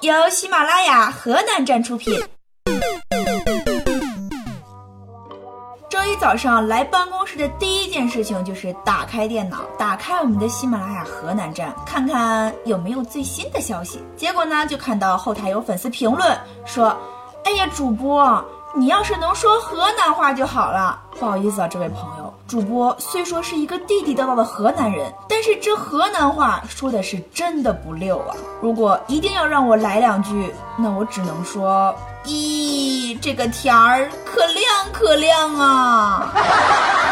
由喜马拉雅河南站出品。周一早上来办公室的第一件事情就是打开电脑，打开我们的喜马拉雅河南站，看看有没有最新的消息。结果呢，就看到后台有粉丝评论说：“哎呀，主播，你要是能说河南话就好了。”不好意思啊，这位朋友，主播虽说是一个地地道道的河南人，但是这河南话说的是真的不溜啊。如果一定要让我来两句，那我只能说。咦，这个天儿可亮可亮啊！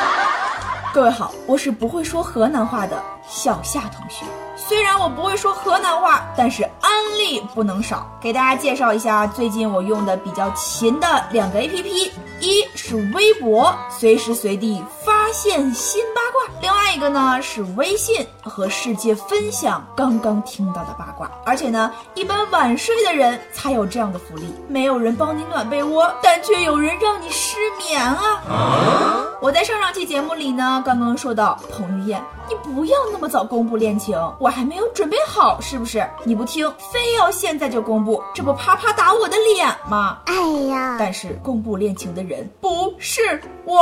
各位好，我是不会说河南话的小夏同学。虽然我不会说河南话，但是安利不能少。给大家介绍一下最近我用的比较勤的两个 APP，一是微博，随时随地发现新八卦；另外一个呢是微信，和世界分享刚刚听到的八卦。而且呢，一般晚睡的人才有这样的福利，没有人帮你暖被窝，但却有人让你失眠啊！我在上上期节目里呢，刚刚说到彭于晏，你不要那么早公布恋情，我还没有准备好，是不是？你不听，非要现在就公布，这不啪啪打我的脸吗？哎呀！但是公布恋情的人不是我，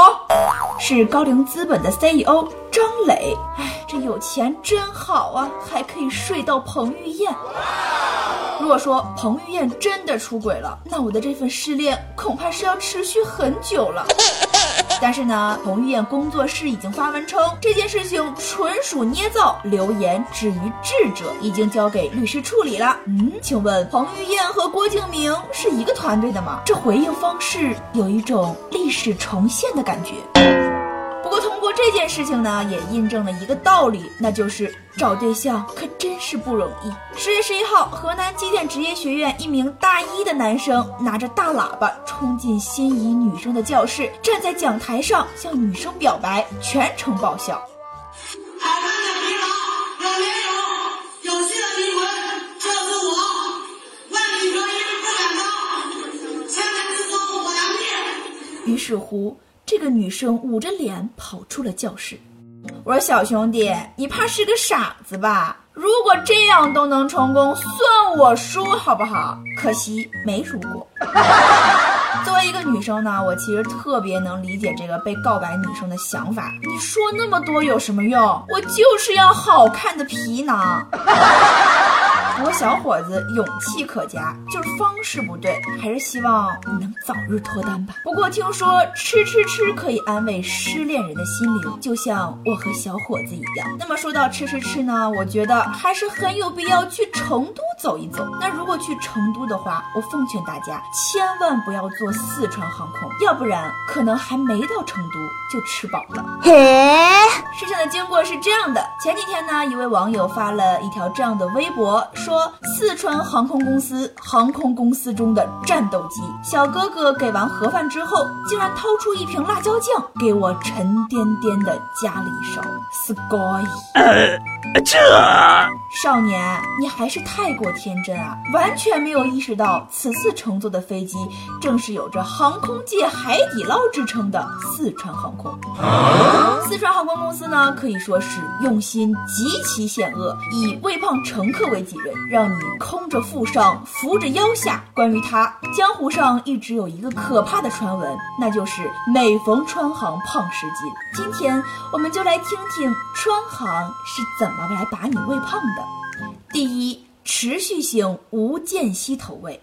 是高瓴资本的 CEO 张磊。哎，这有钱真好啊，还可以睡到彭于晏。如果说彭于晏真的出轨了，那我的这份失恋恐怕是要持续很久了。但是呢，彭于晏工作室已经发文称这件事情纯属捏造，流言止于智者，已经交给律师处理了。嗯，请问彭于晏和郭敬明是一个团队的吗？这回应方式有一种历史重现的感觉。这件事情呢，也印证了一个道理，那就是找对象可真是不容易。十月十一号，河南机电职业学院一名大一的男生拿着大喇叭冲进心仪女生的教室，站在讲台上向女生表白，全程爆笑。好看的皮囊有莲友，有戏的灵魂就是我，万里挑一不敢当，千年之中我难灭。于是乎。这个女生捂着脸跑出了教室。我说：“小兄弟，你怕是个傻子吧？如果这样都能成功，算我输好不好？可惜没如果。作为一个女生呢，我其实特别能理解这个被告白女生的想法。你说那么多有什么用？我就是要好看的皮囊。”不过小伙子勇气可嘉，就是方式不对，还是希望你能早日脱单吧。不过听说吃吃吃可以安慰失恋人的心灵，就像我和小伙子一样。那么说到吃吃吃呢，我觉得还是很有必要去成都走一走。那如果去成都的话，我奉劝大家千万不要坐四川航空，要不然可能还没到成都就吃饱了。嘿，的经过是这样的：前几天呢，一位网友发了一条这样的微博。说四川航空公司航空公司中的战斗机小哥哥给完盒饭之后，竟然掏出一瓶辣椒酱给我沉甸甸的加了一勺。sky，这少年你还是太过天真啊，完全没有意识到此次乘坐的飞机正是有着航空界海底捞之称的四川航空。四川航空公司呢，可以说是用心极其险恶，以喂胖乘客为己任。让你空着腹上，扶着腰下。关于它，江湖上一直有一个可怕的传闻，那就是每逢川航胖十斤。今天我们就来听听川航是怎么来把你喂胖的。第一，持续性无间隙投喂。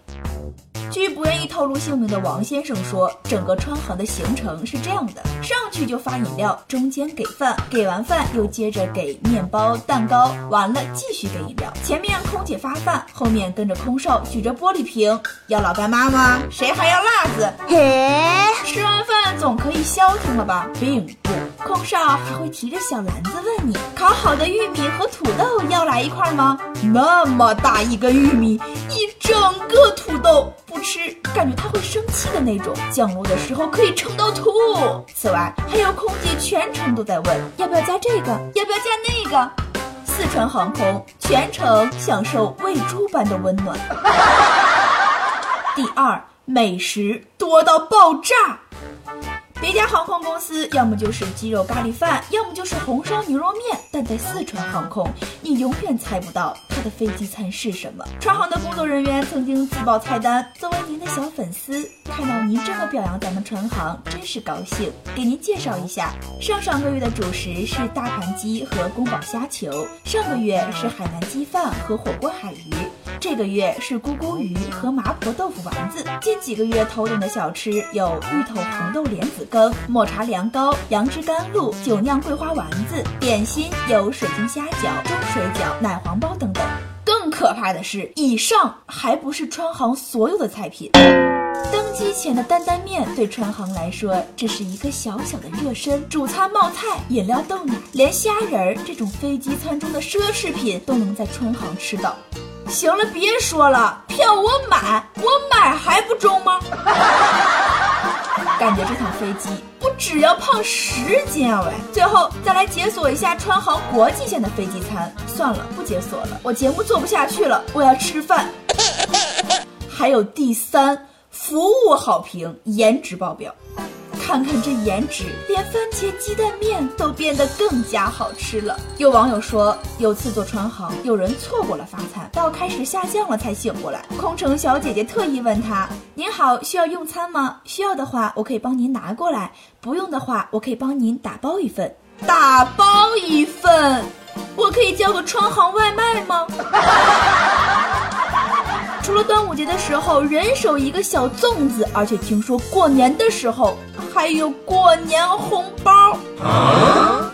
据不愿意透露姓名的王先生说，整个川航的行程是这样的：上去就发饮料，中间给饭，给完饭又接着给面包、蛋糕，完了继续给饮料。前面空姐发饭，后面跟着空少举着玻璃瓶，要老干妈吗？谁还要辣子？嘿，吃完饭总可以消停了吧？并不，空少还会提着小篮子问你：烤好的玉米和土豆要来一块吗？那么大一根玉米，一整个土豆。不吃，感觉他会生气的那种。降落的时候可以撑到吐。此外，还有空姐全程都在问要不要加这个，要不要加那个。四川航空全程享受喂猪般的温暖。第二，美食多到爆炸。别家航空公司要么就是鸡肉咖喱饭，要么就是红烧牛肉面，但在四川航空，你永远猜不到它的飞机餐是什么。川航的工作人员曾经自报菜单，作为您的小粉丝，看到您这么表扬咱们川航，真是高兴。给您介绍一下，上上个月的主食是大盘鸡和宫保虾球，上个月是海南鸡饭和火锅海鱼。这个月是咕咕鱼和麻婆豆腐丸子，近几个月头等的小吃有芋头红豆莲子羹、抹茶凉糕、杨枝甘露、酒酿桂花丸子，点心有水晶虾饺、蒸水饺、奶黄包等等。更可怕的是，以上还不是川航所有的菜品。登机前的担担面对川航来说，这是一个小小的热身。主餐冒菜，饮料豆奶，连虾仁儿这种飞机餐中的奢侈品都能在川航吃到。行了，别说了，票我买，我买还不中吗？感觉这趟飞机我只要胖十斤啊喂！最后再来解锁一下川航国际线的飞机餐。算了，不解锁了，我节目做不下去了，我要吃饭。还有第三，服务好评，颜值爆表。看看这颜值，连番茄鸡蛋面都变得更加好吃了。有网友说，有次坐川航，有人错过了发餐，到开始下降了才醒过来。空乘小姐姐特意问他：“您好，需要用餐吗？需要的话，我可以帮您拿过来；不用的话，我可以帮您打包一份。打包一份，我可以叫个川航外卖吗？”除了端午节的时候人手一个小粽子，而且听说过年的时候还有过年红包。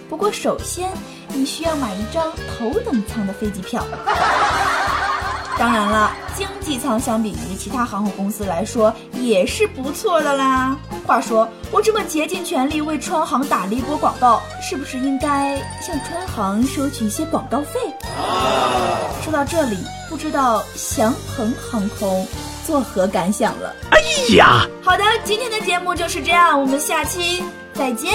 不过首先你需要买一张头等舱的飞机票。当然了，经济舱相比于其他航空公司来说也是不错的啦。话说，我这么竭尽全力为川航打了一波广告，是不是应该向川航收取一些广告费？到这里，不知道祥鹏航空作何感想了？哎呀，好的，今天的节目就是这样，我们下期再见。